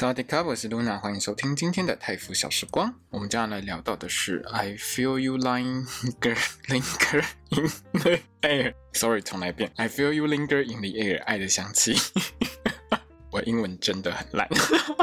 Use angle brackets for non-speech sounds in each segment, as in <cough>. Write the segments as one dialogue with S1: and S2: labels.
S1: 大家好，我是 Luna，欢迎收听今天的泰服小时光。我们将要来聊到的是 I feel you linger linger in the air。Sorry，重来一遍。I feel you linger in the air，爱的香气。<laughs> 我英文真的很烂。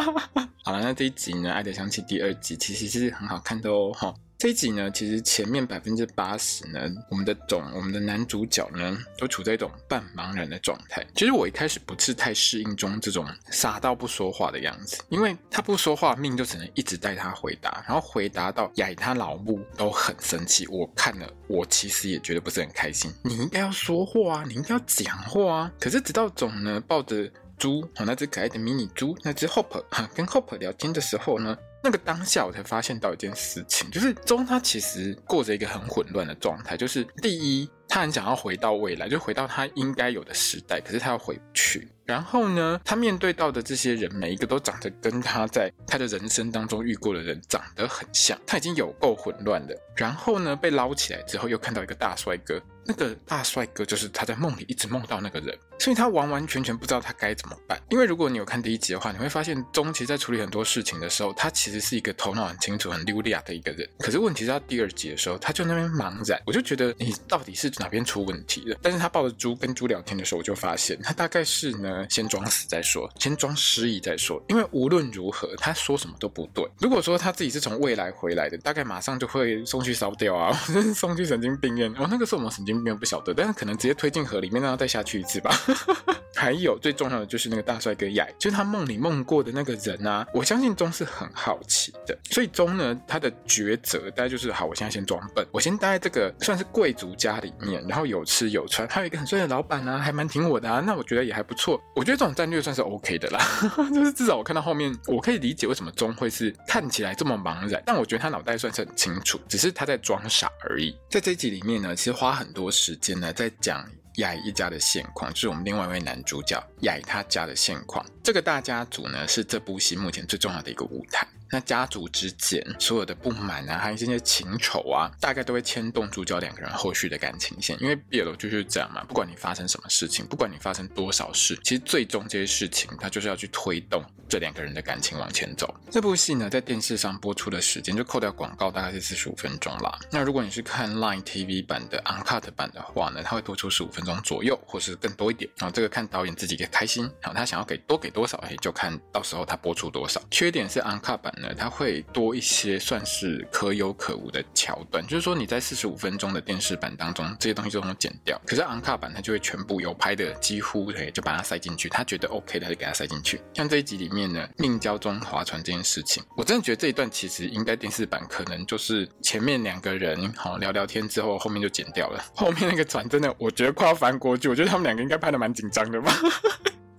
S1: <laughs> 好了，那这一集呢，《爱的香气》第二集其实是很好看的哦，哈。这一集呢，其实前面百分之八十呢，我们的总我们的男主角呢，都处在一种半茫然的状态。其实我一开始不是太适应中这种傻到不说话的样子，因为他不说话，命就只能一直带他回答，然后回答到雅他老母都很生气。我看了，我其实也觉得不是很开心。你应该要说话啊，你应该要讲话啊。可是直到总呢抱着猪，那只可爱的迷你猪，那只 Hope 哈，跟 Hope 聊天的时候呢。那个当下，我才发现到一件事情，就是中他其实过着一个很混乱的状态。就是第一，他很想要回到未来，就回到他应该有的时代，可是他要回不去。然后呢，他面对到的这些人，每一个都长得跟他在他的人生当中遇过的人长得很像。他已经有够混乱了。然后呢，被捞起来之后，又看到一个大帅哥。那个大帅哥就是他在梦里一直梦到那个人，所以他完完全全不知道他该怎么办。因为如果你有看第一集的话，你会发现钟其实在处理很多事情的时候，他其实是一个头脑很清楚、很溜利亚的一个人。可是问题是，他第二集的时候，他就那边茫然，我就觉得你到底是哪哪边出问题了？但是他抱着猪跟猪聊天的时候，我就发现他大概是呢，先装死再说，先装失忆再说。因为无论如何，他说什么都不对。如果说他自己是从未来回来的，大概马上就会送去烧掉啊，送去神经病院。哦，那个是我们神经。病院不晓得，但是可能直接推进河里面，让他再下去一次吧。<laughs> 还有最重要的就是那个大帅哥雅，就是他梦里梦过的那个人啊。我相信钟是很好奇的，所以钟呢，他的抉择大概就是：好，我现在先装笨，我先待在这个算是贵族家里，然后有吃有穿，还有一个很帅的老板啊，还蛮挺我的啊。那我觉得也还不错，我觉得这种战略算是 OK 的啦。<laughs> 就是至少我看到后面，我可以理解为什么钟会是看起来这么茫然，但我觉得他脑袋算是很清楚，只是他在装傻而已。在这一集里面呢，其实花很多时间呢，在讲雅一家的现况，就是我们另外一位男主角雅他家的现况。这个大家族呢，是这部戏目前最重要的一个舞台。那家族之间所有的不满啊，还有这些情仇啊，大概都会牵动主角两个人后续的感情线。因为 BL 就是这样嘛，不管你发生什么事情，不管你发生多少事，其实最终这些事情它就是要去推动这两个人的感情往前走。这部戏呢，在电视上播出的时间就扣掉广告，大概是四十五分钟啦。那如果你是看 Line TV 版的 Uncut 版的话呢，它会多出十五分钟左右，或是更多一点。然后这个看导演自己给开心，然后他想要给多给多少，哎，就看到时候他播出多少。缺点是 Uncut 版呢。它会多一些算是可有可无的桥段，就是说你在四十五分钟的电视版当中，这些东西都能剪掉。可是 Uncut 版它就会全部有拍的，几乎对，就把它塞进去。他觉得 OK，他就给它塞进去。像这一集里面面呢，命交中划船这件事情，我真的觉得这一段其实应该电视版可能就是前面两个人好聊聊天之后，后面就剪掉了。后面那个船真的，我觉得快要翻过去。我觉得他们两个应该拍的蛮紧张的吧。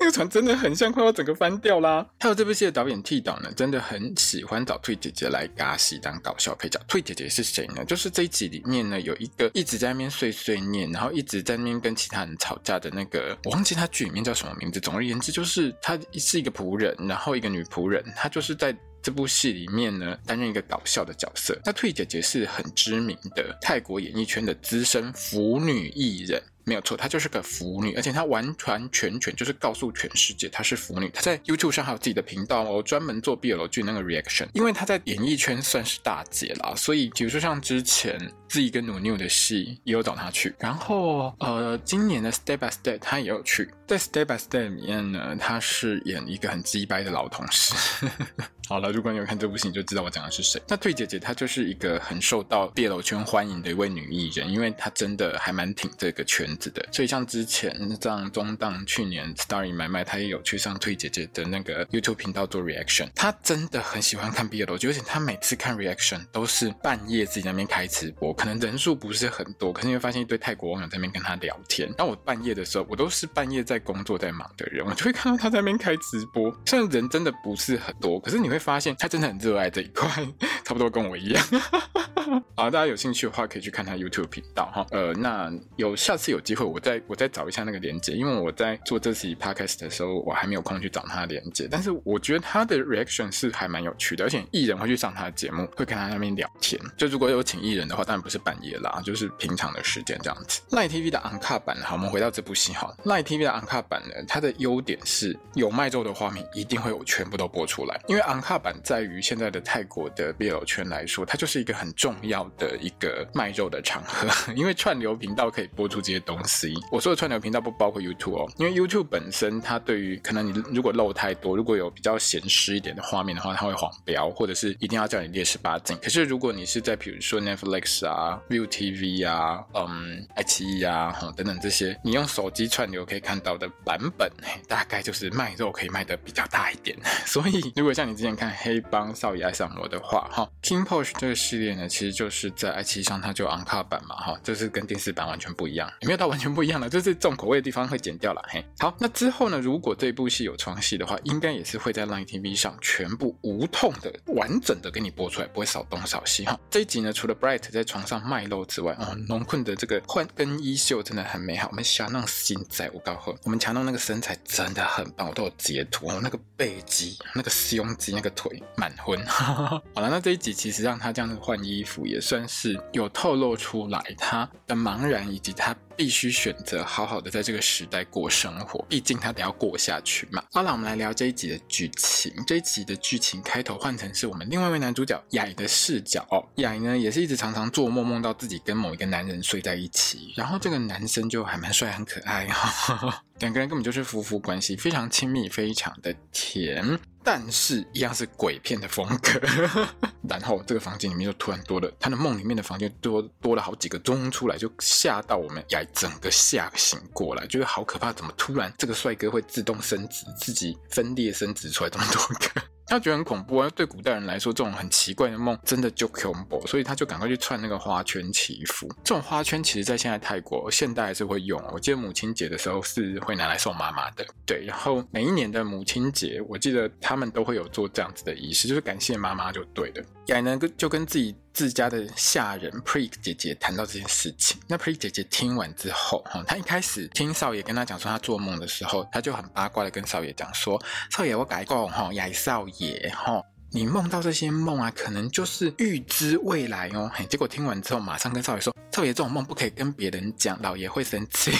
S1: 这个船真的很像快要整个翻掉啦！还有这部戏的导演 T 导呢，真的很喜欢找退姐姐来尬戏当搞笑配角。退姐姐是谁呢？就是这一集里面呢，有一个一直在那边碎碎念，然后一直在那边跟其他人吵架的那个，我忘记他剧里面叫什么名字。总而言之，就是她是一个仆人，然后一个女仆人，她就是在这部戏里面呢担任一个搞笑的角色。那退姐姐是很知名的泰国演艺圈的资深腐女艺人。没有错，她就是个腐女，而且她完完全全就是告诉全世界她是腐女。她在 YouTube 上还有自己的频道哦，专门做 BL 剧那个 reaction。因为她在演艺圈算是大姐啦，所以比如说像之前自己跟努妞的戏也有找她去。然后呃，今年的 Step by Step 她也有去，在 Step by Step 里面呢，她是演一个很鸡掰的老同事。<laughs> 好了，如果你有看这部戏，你就知道我讲的是谁。那退姐姐她就是一个很受到 BL 圈欢迎的一位女艺人，因为她真的还蛮挺这个圈子的。所以像之前像中档去年 Starry 买卖，他也有去上推姐姐的那个 YouTube 频道做 reaction。他真的很喜欢看 BL，而且他每次看 reaction 都是半夜自己那边开直播，可能人数不是很多，可是你会发现一堆泰国网友在那边跟他聊天。然后我半夜的时候，我都是半夜在工作在忙的人，我就会看到他在那边开直播。虽然人真的不是很多，可是你会。会发现他真的很热爱这一块，<laughs> 差不多跟我一样。<laughs> 好，大家有兴趣的话可以去看他 YouTube 频道哈。呃，那有下次有机会我再我再找一下那个连接，因为我在做这期 Podcast 的时候我还没有空去找他的连接。但是我觉得他的 reaction 是还蛮有趣的，而且艺人会去上他的节目，会跟他那边聊天。就如果有请艺人的话，当然不是半夜啦，就是平常的时间这样子。Line TV 的 on 卡版，好，我们回到这部戏哈。奈 TV 的 on 卡版呢，它的优点是有卖肉的画面一定会有全部都播出来，因为 on 卡版在于现在的泰国的 BL 圈来说，它就是一个很重要的一个卖肉的场合，<laughs> 因为串流频道可以播出这些东西。我说的串流频道不包括 YouTube 哦，因为 YouTube 本身它对于可能你如果露太多，如果有比较咸湿一点的画面的话，它会黄标，或者是一定要叫你列十八禁。可是如果你是在比如说 Netflix 啊、ViuTV 啊、嗯、爱奇艺啊等等这些，你用手机串流可以看到的版本，大概就是卖肉可以卖的比较大一点。<laughs> 所以如果像你之前看《黑帮少爷爱上我》的话，哈 king posh 这个系列呢，其实就是在爱奇艺上它就 on 卡版嘛，哈，就是跟电视版完全不一样，没有到完全不一样了，<laughs> 就是重口味的地方会剪掉了。嘿，好，那之后呢，如果这部戏有床戏的话，应该也是会在 Line TV 上全部无痛的、完整的给你播出来，不会少东少西哈。这一集呢，除了 Bright 在床上卖肉之外，哦，龙困的这个换更衣秀真的很美好。我们霞弄心在我告诉我们强弄那个身材真的很棒，我都有截图哦，那个背肌、那个胸肌、那个腿满分。<laughs> 好了，那这一集其实让他这样子换衣服，也算是有透露出来他的茫然，以及他。必须选择好好的在这个时代过生活，毕竟他得要过下去嘛。好了，我们来聊这一集的剧情。这一集的剧情开头换成是我们另外一位男主角雅的视角哦。雅呢也是一直常常做梦，梦到自己跟某一个男人睡在一起，然后这个男生就还蛮帅，很可爱哈。两个人根本就是夫妇关系，非常亲密，非常的甜。但是，一样是鬼片的风格。<laughs> 然后，这个房间里面就突然多了，他的梦里面的房间多多了好几个钟出来，就吓到我们呀，整个吓醒过来，觉得好可怕，怎么突然这个帅哥会自动生殖，自己分裂生殖出来这么多个？他觉得很恐怖啊！对古代人来说，这种很奇怪的梦真的就恐怖，所以他就赶快去串那个花圈祈福。这种花圈其实，在现在泰国现代还是会用。我记得母亲节的时候是会拿来送妈妈的。对，然后每一年的母亲节，我记得他们都会有做这样子的仪式，就是感谢妈妈就对了。雅呢，就跟自己。自家的下人 Prik 姐姐谈到这件事情，那 Prik 姐姐听完之后，哈，她一开始听少爷跟她讲说她做梦的时候，她就很八卦的跟少爷讲说，少爷我改过哈，雅少爷哈，你梦到这些梦啊，可能就是预知未来哦，结果听完之后，马上跟少爷说，少爷这种梦不可以跟别人讲，老爷会生气。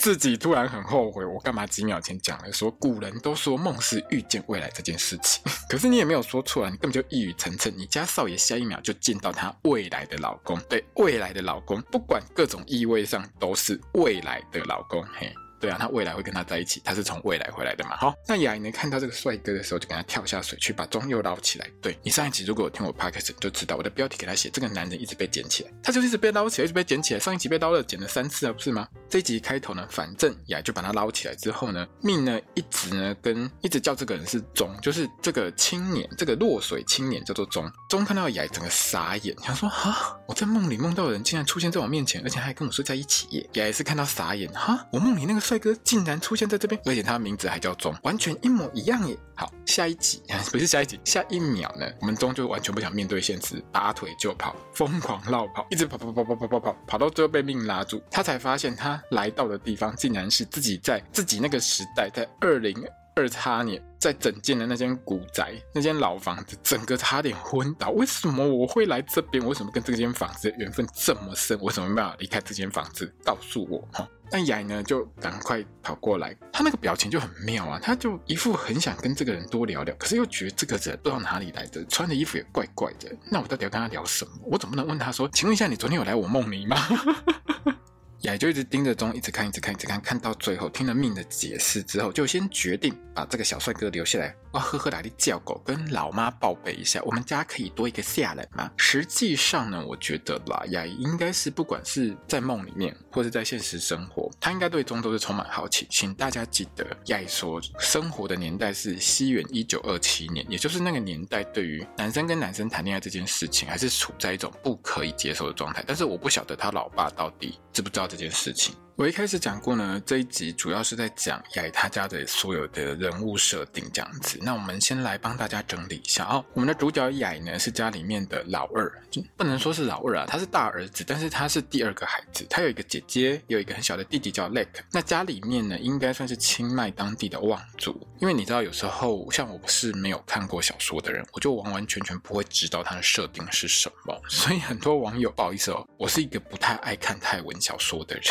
S1: 自己突然很后悔，我干嘛几秒前讲了说古人都说梦是预见未来这件事情，<laughs> 可是你也没有说错啊，你根本就一语成谶，你家少爷下一秒就见到他未来的老公，对，未来的老公，不管各种意味上都是未来的老公，嘿。对啊，他未来会跟他在一起，他是从未来回来的嘛。好，那雅呢看到这个帅哥的时候，就跟他跳下水去把钟又捞起来。对，你上一集如果有听我 podcast 就知道我的标题给他写，这个男人一直被捡起来，他就一直被捞起来，一直被捡起来。上一集被捞了，捡了三次啊，不是吗？这一集开头呢，反正雅就把他捞起来之后呢，命呢一直呢跟一直叫这个人是钟，就是这个青年，这个落水青年叫做钟。钟看到雅整个傻眼，想说哈，我在梦里梦到的人竟然出现在我面前，而且还跟我睡在一起耶。雅也是看到傻眼，哈，我梦里那个帅哥竟然出。现在这边，而且他的名字还叫钟，完全一模一样耶。好，下一集 <laughs> 不是下一集，下一秒呢，我们钟就完全不想面对现实，拔腿就跑，疯狂绕跑，一直跑跑跑跑跑跑跑，跑到最后被命拉住。他才发现，他来到的地方竟然是自己在自己那个时代，在二零二叉年，在整建的那间古宅，那间老房子，整个差点昏倒。为什么我会来这边？为什么跟这间房子的缘分这么深？我怎么没办法离开这间房子？告诉我哈。但雅呢，就赶快跑过来，他那个表情就很妙啊，他就一副很想跟这个人多聊聊，可是又觉得这个人不知道哪里来的，穿的衣服也怪怪的。那我到底要跟他聊什么？我总不能问他说：“请问一下，你昨天有来我梦里吗？” <laughs> 也就一直盯着钟，一直看，一直看，一直看，看到最后听了命的解释之后，就先决定把这个小帅哥留下来。哇，呵呵，来的叫狗，跟老妈报备一下，我们家可以多一个下人吗？实际上呢，我觉得啦，雅应该是不管是在梦里面，或是在现实生活，他应该对钟都是充满好奇。请大家记得，雅说生活的年代是西元一九二七年，也就是那个年代，对于男生跟男生谈恋爱这件事情，还是处在一种不可以接受的状态。但是我不晓得他老爸到底知不知道这件事情。我一开始讲过呢，这一集主要是在讲雅他家的所有的人物设定这样子。那我们先来帮大家整理一下哦。我们的主角雅呢是家里面的老二，就不能说是老二啊，他是大儿子，但是他是第二个孩子。他有一个姐姐，有一个很小的弟弟叫 Lake。那家里面呢，应该算是清迈当地的望族，因为你知道有时候像我不是没有看过小说的人，我就完完全全不会知道他的设定是什么。所以很多网友不好意思哦，我是一个不太爱看泰文小说的人。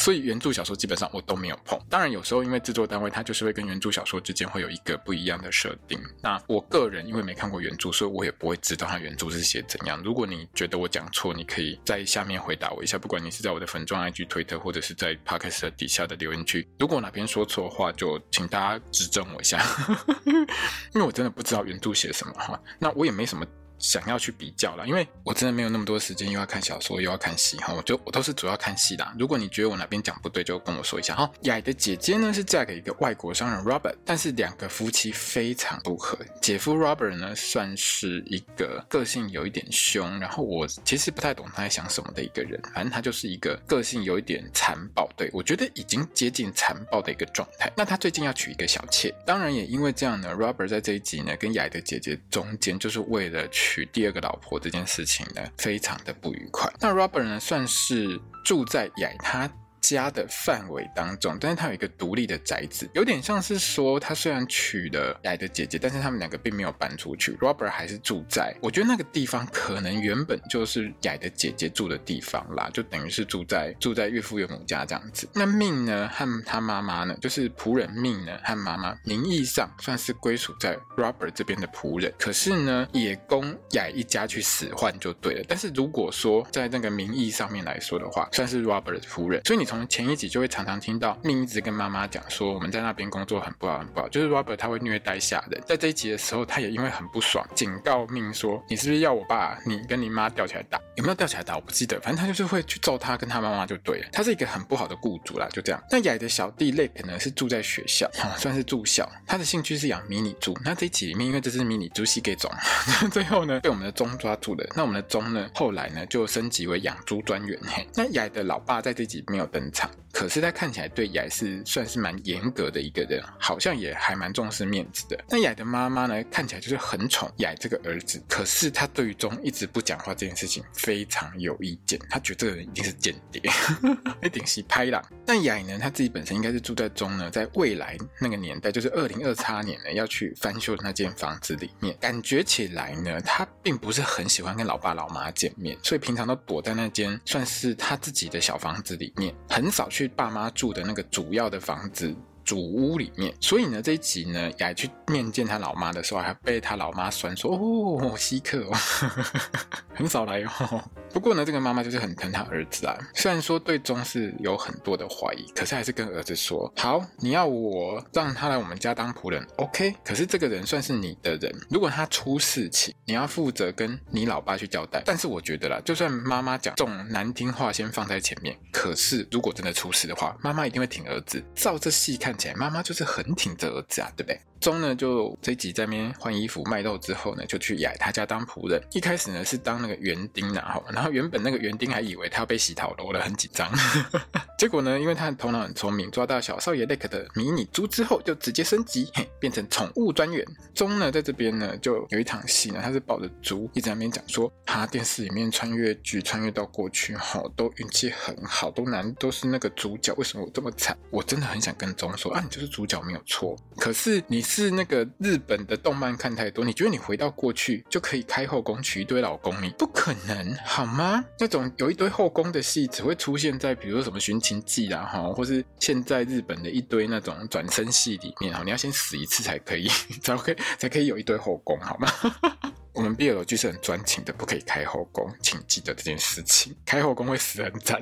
S1: 所以原著小说基本上我都没有碰。当然有时候因为制作单位它就是会跟原著小说之间会有一个不一样的设定。那我个人因为没看过原著，所以我也不会知道它原著是写怎样。如果你觉得我讲错，你可以在下面回答我一下。不管你是在我的粉钻 <laughs> IG 推特，或者是在 Podcast 底下的留言区，如果哪边说错的话，就请大家指正我一下，<laughs> 因为我真的不知道原著写什么哈。那我也没什么。想要去比较啦，因为我真的没有那么多时间，又要看小说，又要看戏哈，我就我都是主要看戏啦。如果你觉得我哪边讲不对，就跟我说一下哈。雅的姐姐呢是嫁给一个外国商人 Robert，但是两个夫妻非常不合。姐夫 Robert 呢算是一个个性有一点凶，然后我其实不太懂他在想什么的一个人，反正他就是一个个性有一点残暴，对，我觉得已经接近残暴的一个状态。那他最近要娶一个小妾，当然也因为这样呢，Robert 在这一集呢跟雅的姐姐中间就是为了娶。娶第二个老婆这件事情呢，非常的不愉快。那 Robert 呢，算是住在雅他家的范围当中，但是他有一个独立的宅子，有点像是说，他虽然娶了雅的姐姐，但是他们两个并没有搬出去，Robert 还是住在，我觉得那个地方可能原本就是雅的姐姐住的地方啦，就等于是住在住在岳父岳母家这样子。那命呢和他妈妈呢，就是仆人命呢和妈妈，名义上算是归属在 Robert 这边的仆人，可是呢也供雅一家去使唤就对了。但是如果说在那个名义上面来说的话，算是 Robert 的仆人，所以你。从前一集就会常常听到命一直跟妈妈讲说，我们在那边工作很不好很不好，就是 Robert 他会虐待下人。在这一集的时候，他也因为很不爽，警告命说：“你是不是要我把你跟你妈吊起来打？有没有吊起来打？我不记得，反正他就是会去揍他跟他妈妈就对了。他是一个很不好的雇主啦，就这样。那雅的小弟 Lake 呢是住在学校，啊，<laughs> 算是住校。他的兴趣是养迷你猪。那这一集里面，因为这是迷你猪系给种，<laughs> 最后呢被我们的钟抓住了。那我们的钟呢后来呢就升级为养猪专员。嘿，那雅的老爸在这集没有登场，可是他看起来对雅是算是蛮严格的一个人，好像也还蛮重视面子的。那雅的妈妈呢，看起来就是很宠雅这个儿子，可是他对于中一直不讲话这件事情非常有意见，他觉得这个人一定是间谍，<laughs> 一定是拍档。但雅呢，他自己本身应该是住在中呢，在未来那个年代，就是二零二叉年呢要去翻修的那间房子里面，感觉起来呢，他并不是很喜欢跟老爸老妈见面，所以平常都躲在那间算是他自己的小房子里面，很少去爸妈住的那个主要的房子。主屋里面，所以呢，这一集呢，雅去面见他老妈的时候，还被他老妈酸说：“哦，稀客哦，<laughs> 很少来哦。”不过呢，这个妈妈就是很疼他儿子啊。虽然说对中是有很多的怀疑，可是还是跟儿子说：“好，你要我让他来我们家当仆人，OK。可是这个人算是你的人，如果他出事情，你要负责跟你老爸去交代。但是我觉得啦，就算妈妈讲这种难听话先放在前面，可是如果真的出事的话，妈妈一定会挺儿子。照这细看起来，妈妈就是很挺着儿子啊，对不对？中呢，就这一集在那边换衣服卖肉之后呢，就去雅他家当仆人。一开始呢是当那个园丁，然后然后原本那个园丁还以为他要被洗头了，我都很紧张。<laughs> 结果呢，因为他的头脑很聪明，抓到小少爷 Lake 的迷你猪之后，就直接升级，嘿，变成宠物专员。中呢在这边呢就有一场戏呢，他是抱着猪一直在那边讲说，他电视里面穿越剧穿越到过去，哈，都运气很好，都难都是那个主角，为什么我这么惨？我真的很想跟中说啊，你就是主角没有错，可是你。是那个日本的动漫看太多，你觉得你回到过去就可以开后宫娶一堆老公？你不可能好吗？那种有一堆后宫的戏只会出现在比如说什么寻秦记啊哈，或是现在日本的一堆那种转生戏里面哈，你要先死一次才可以，<laughs> 才可以才可以有一堆后宫好吗？<laughs> 我们毕业楼剧是很专情的，不可以开后宫，请记得这件事情，开后宫会死很惨。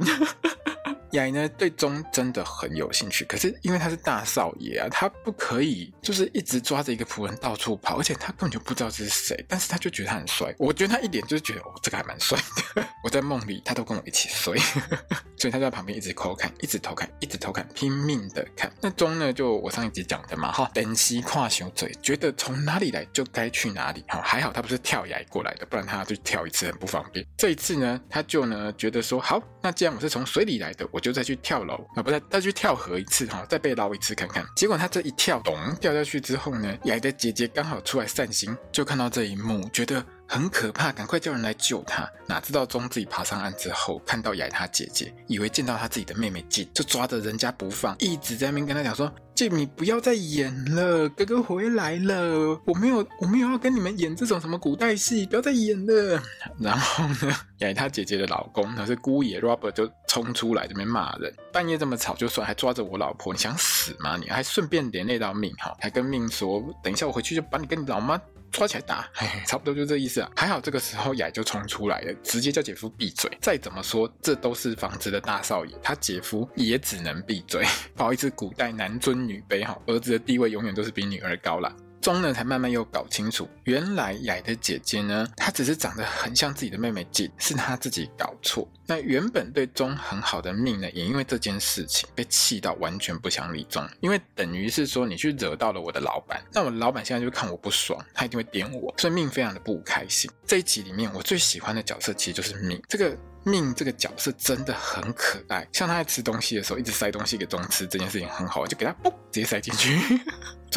S1: 雅呢对钟真的很有兴趣，可是因为他是大少爷啊，他不可以就是一直抓着一个仆人到处跑，而且他根本就不知道这是谁，但是他就觉得他很帅。我觉得他一点就是觉得哦，这个还蛮帅的。我在梦里他都跟我一起睡，<laughs> 所以他在旁边一直偷看，一直偷看，一直偷看，拼命的看。那钟呢，就我上一集讲的嘛，哈，等西跨熊嘴，觉得从哪里来就该去哪里。好，还好他不是跳崖过来的，不然他要去跳一次很不方便。这一次呢，他就呢觉得说，好，那既然我是从水里来的。我我就再去跳楼啊，不再再去跳河一次哈，再被捞一次看看。结果他这一跳，咚掉下去之后呢，雅的姐姐刚好出来散心，就看到这一幕，觉得。很可怕，赶快叫人来救他！哪知道钟自己爬上岸之后，看到雅他姐姐，以为见到他自己的妹妹静，就抓着人家不放，一直在那边跟他讲说：“静，你不要再演了，哥哥回来了，我没有，<laughs> 我没有要跟你们演这种什么古代戏，不要再演了。”然后呢，雅他姐姐的老公，他是姑爷 Robert 就冲出来这边骂人，半夜这么吵就算，还抓着我老婆，你想死吗？你还顺便连累到命哈，还跟命说：“等一下我回去就把你跟你老妈。”抓起来打，嘿嘿，差不多就这意思啊。还好这个时候雅就冲出来了，直接叫姐夫闭嘴。再怎么说，这都是房子的大少爷，他姐夫也只能闭嘴。<laughs> 不好意思，古代男尊女卑哈，儿子的地位永远都是比女儿高啦。钟呢才慢慢又搞清楚，原来雅的姐姐呢，她只是长得很像自己的妹妹静，是她自己搞错。那原本对钟很好的命呢，也因为这件事情被气到完全不想理钟，因为等于是说你去惹到了我的老板，那我老板现在就看我不爽，他一定会点我，所以命非常的不开心。这一集里面我最喜欢的角色其实就是命，这个。命这个角色真的很可爱，像他在吃东西的时候，一直塞东西给钟吃，这件事情很好，就给他嘣直接塞进去。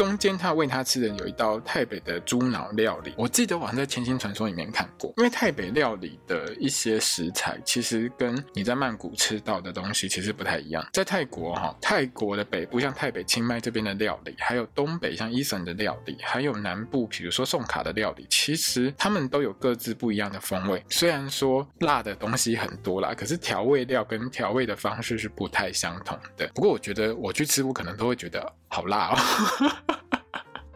S1: 中间他喂他吃的有一道泰北的猪脑料理，我记得我好像在《千星传说》里面看过。因为泰北料理的一些食材，其实跟你在曼谷吃到的东西其实不太一样。在泰国哈，泰国的北部像泰北、清迈这边的料理，还有东北像伊森的料理，还有南部比如说宋卡的料理，其实他们都有各自不一样的风味。虽然说辣的东西很多啦，可是调味料跟调味的方式是不太相同的。不过我觉得我去吃，我可能都会觉得好辣哦。<laughs>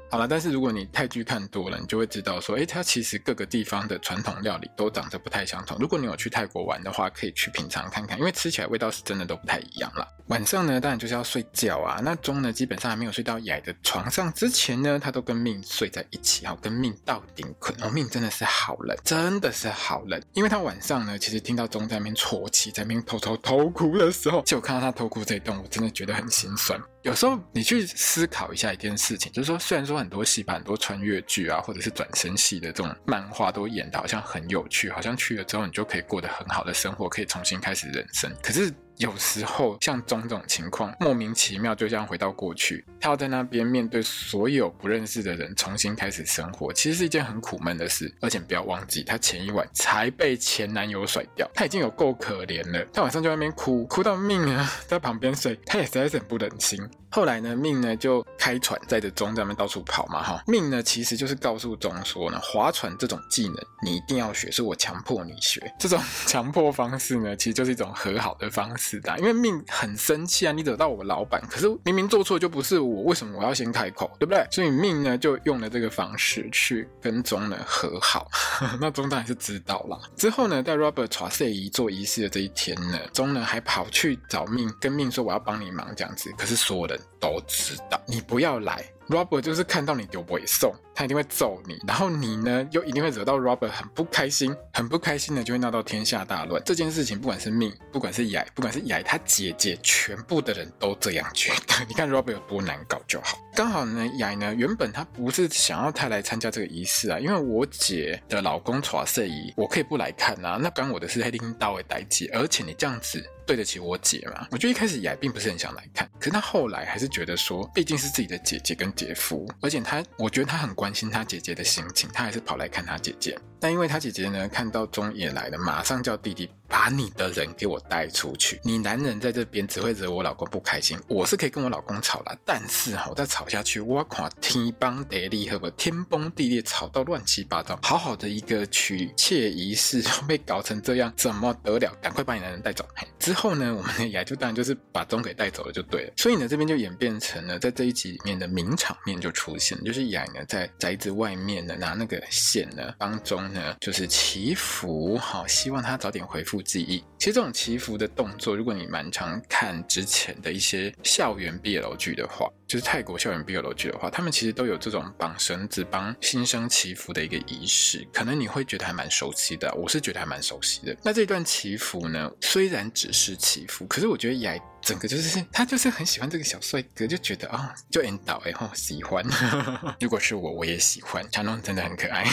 S1: 好了，但是如果你泰剧看多了，你就会知道说，诶，它其实各个地方的传统料理都长得不太相同。如果你有去泰国玩的话，可以去品尝看看，因为吃起来味道是真的都不太一样啦。晚上呢，当然就是要睡觉啊。那钟呢，基本上还没有睡到雅的床上之前呢，他都跟命睡在一起，好，跟命到顶困。哦，命真的是好冷，真的是好冷。因为他晚上呢，其实听到钟在那边啜泣，在那边偷偷偷哭的时候，就看到他偷哭这一段，我真的觉得很心酸。有时候你去思考一下一件事情，就是说，虽然说很多戏把很多穿越剧啊，或者是转身戏的这种漫画都演的好像很有趣，好像去了之后你就可以过得很好的生活，可以重新开始人生。可是。有时候像钟这种情况，莫名其妙就这样回到过去，他要在那边面对所有不认识的人，重新开始生活，其实是一件很苦闷的事。而且不要忘记，他前一晚才被前男友甩掉，他已经有够可怜了。他晚上就在那边哭，哭到命啊，在旁边睡，他也实在是很不忍心。后来呢，命呢就开船载着钟在那边到处跑嘛，哈。命呢其实就是告诉钟说呢，划船这种技能你一定要学，是我强迫你学。这种 <laughs> 强迫方式呢，其实就是一种和好的方式的，因为命很生气啊，你惹到我老板，可是明明做错就不是我，为什么我要先开口，对不对？所以命呢就用了这个方式去跟钟呢和好。<laughs> 那钟当然是知道啦。之后呢，在 Robert 传谢仪做仪式的这一天呢，钟呢还跑去找命，跟命说我要帮你忙这样子，可是所有人。都知道，你不要来。Robert 就是看到你就不会送，他一定会揍你，然后你呢又一定会惹到 Robert 很不开心，很不开心的就会闹到天下大乱。这件事情不管是命，不管是雅，不管是雅他姐姐，全部的人都这样觉得。<laughs> 你看 Robert 有多难搞就好。刚好呢，雅呢原本他不是想要她来参加这个仪式啊，因为我姐的老公传圣仪，我可以不来看啊，那关我的事，他拎刀为代志，而且你这样子对得起我姐吗？我觉得一开始雅并不是很想来看，可是他后来还是觉得说，毕竟是自己的姐姐跟。姐夫，而且他，我觉得他很关心他姐姐的心情，他还是跑来看他姐姐。但因为他姐姐呢，看到中也来了，马上叫弟弟把你的人给我带出去。你男人在这边只会惹我老公不开心。我是可以跟我老公吵啦，但是哈，我再吵下去，我看天崩地裂，和不天崩地裂，吵到乱七八糟。好好的一个娶妾仪式 <laughs> 被搞成这样，怎么得了？赶快把你男人带走。之后呢，我们的雅就当然就是把钟给带走了，就对了。所以呢，这边就演变成了在这一集里面的名场面就出现，就是雅呢在宅子外面呢拿那个线呢帮钟。呢，就是祈福，好，希望他早点恢复记忆。其实这种祈福的动作，如果你蛮常看之前的一些校园 BL 剧的话，就是泰国校园 BL 剧的话，他们其实都有这种绑绳子帮新生祈福的一个仪式，可能你会觉得还蛮熟悉的，我是觉得还蛮熟悉的。那这段祈福呢，虽然只是祈福，可是我觉得也整个就是他就是很喜欢这个小帅哥，就觉得啊、哦，就引导哎吼喜欢。<laughs> 如果是我，我也喜欢，强龙真的很可爱。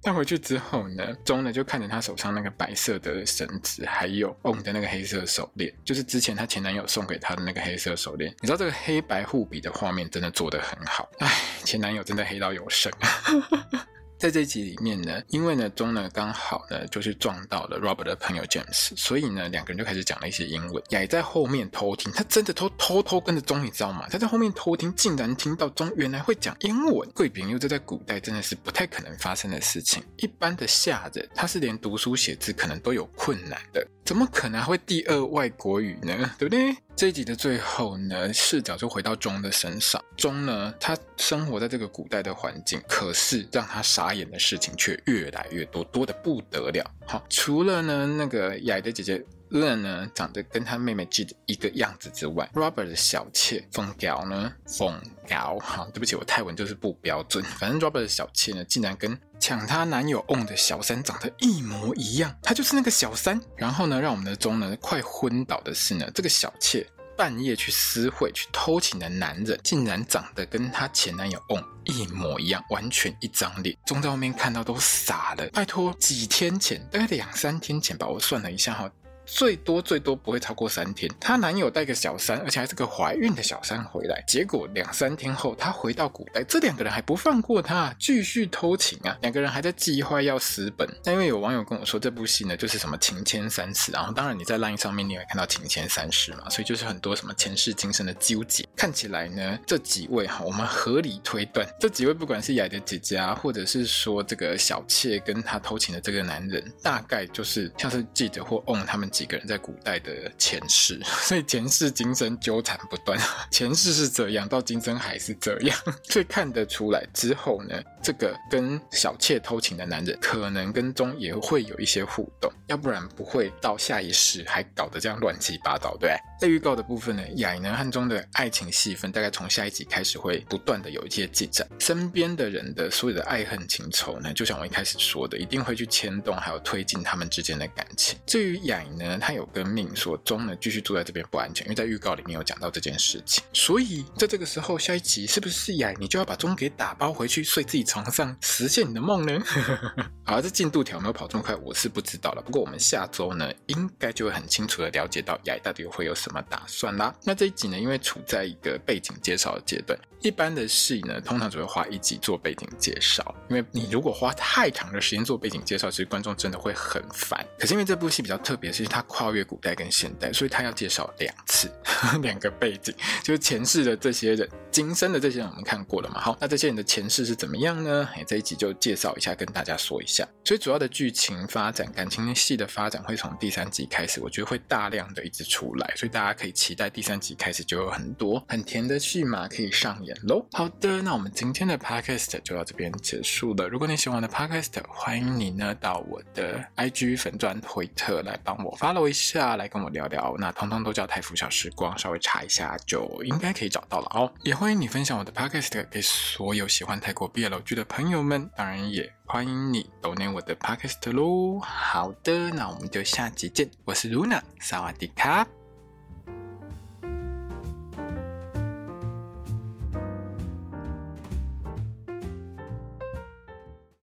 S1: 带回去之后呢，钟呢就看着她手上那个白色的绳子，还有 On 的那个黑色手链，就是之前她前男友送给她的那个黑色手链。你知道这个黑白互比的画面真的做得很好，哎，前男友真的黑到有神啊！<laughs> 在这集里面呢，因为呢，钟呢刚好呢就是撞到了 Robert 的朋友 James，所以呢两个人就开始讲了一些英文。雅在后面偷听，他真的偷偷偷跟着钟，你知道吗？他在后面偷听，竟然听到钟原来会讲英文。贵宾又这在古代真的是不太可能发生的事情。一般的下人，他是连读书写字可能都有困难的，怎么可能还会第二外国语呢？对不对？这一集的最后呢，视角就回到钟的身上。钟呢，他生活在这个古代的环境，可是让他傻眼的事情却越来越多，多的不得了。好，除了呢那个雅的姐姐。乐呢，长得跟他妹妹记得一个样子之外，Robert 的小妾凤娇呢，凤娇，好，对不起，我泰文就是不标准。反正 Robert 的小妾呢，竟然跟抢她男友 On 的小三长得一模一样，她就是那个小三。然后呢，让我们的钟呢快昏倒的是呢，这个小妾半夜去私会去偷情的男人，竟然长得跟她前男友 On 一模一样，完全一张脸。钟在外面看到都傻了。拜托，几天前，大概两三天前吧，我算了一下哈。最多最多不会超过三天。她男友带个小三，而且还是个怀孕的小三回来，结果两三天后，她回到古代，这两个人还不放过她，继续偷情啊！两个人还在计划要私奔。但因为有网友跟我说，这部戏呢就是什么情牵三世，然后当然你在 LINE 上面你也会看到情牵三世嘛，所以就是很多什么前世今生的纠结。看起来呢，这几位哈，我们合理推断，这几位不管是雅的姐姐啊，或者是说这个小妾跟她偷情的这个男人，大概就是像是记者或 On 他们。几个人在古代的前世，<laughs> 所以前世今生纠缠不断。前世是这样，到今生还是这样，<laughs> 所以看得出来之后呢，这个跟小妾偷情的男人，可能跟钟也会有一些互动，要不然不会到下一世还搞得这样乱七八糟，对。在预告的部分呢，雅呢和钟的爱情戏份，大概从下一集开始会不断的有一些进展，身边的人的所有的爱恨情仇呢，就像我一开始说的，一定会去牵动还有推进他们之间的感情。至于雅呢，他有跟命说钟呢继续住在这边不安全，因为在预告里面有讲到这件事情。所以在这个时候，下一集是不是雅你就要把钟给打包回去睡自己床上，实现你的梦呢？<laughs> 好，这进度条没有跑这么快，我是不知道了。不过我们下周呢，应该就会很清楚的了解到雅到底会有什么打算啦。那这一集呢，因为处在一个背景介绍的阶段。一般的戏呢，通常只会花一集做背景介绍，因为你如果花太长的时间做背景介绍，其实观众真的会很烦。可是因为这部戏比较特别，是它跨越古代跟现代，所以它要介绍两次，<laughs> 两个背景，就是前世的这些人，今生的这些人我们看过了嘛。好，那这些人的前世是怎么样呢？哎，这一集就介绍一下，跟大家说一下。所以主要的剧情发展、感情戏的发展会从第三集开始，我觉得会大量的一直出来，所以大家可以期待第三集开始就有很多很甜的戏码可以上演喽。好的，那我们今天的 podcast 就到这边结束了。如果你喜欢我的 podcast，欢迎你呢到我的 IG 粉专推特来帮我 follow 一下，来跟我聊聊。那通通都叫泰服小时光，稍微查一下就应该可以找到了哦。也欢迎你分享我的 podcast 给所有喜欢泰国 BL 剧的朋友们，当然也欢迎你留言我的 podcast 喽。好的，那我们就下集见。我是 Luna，萨瓦迪卡。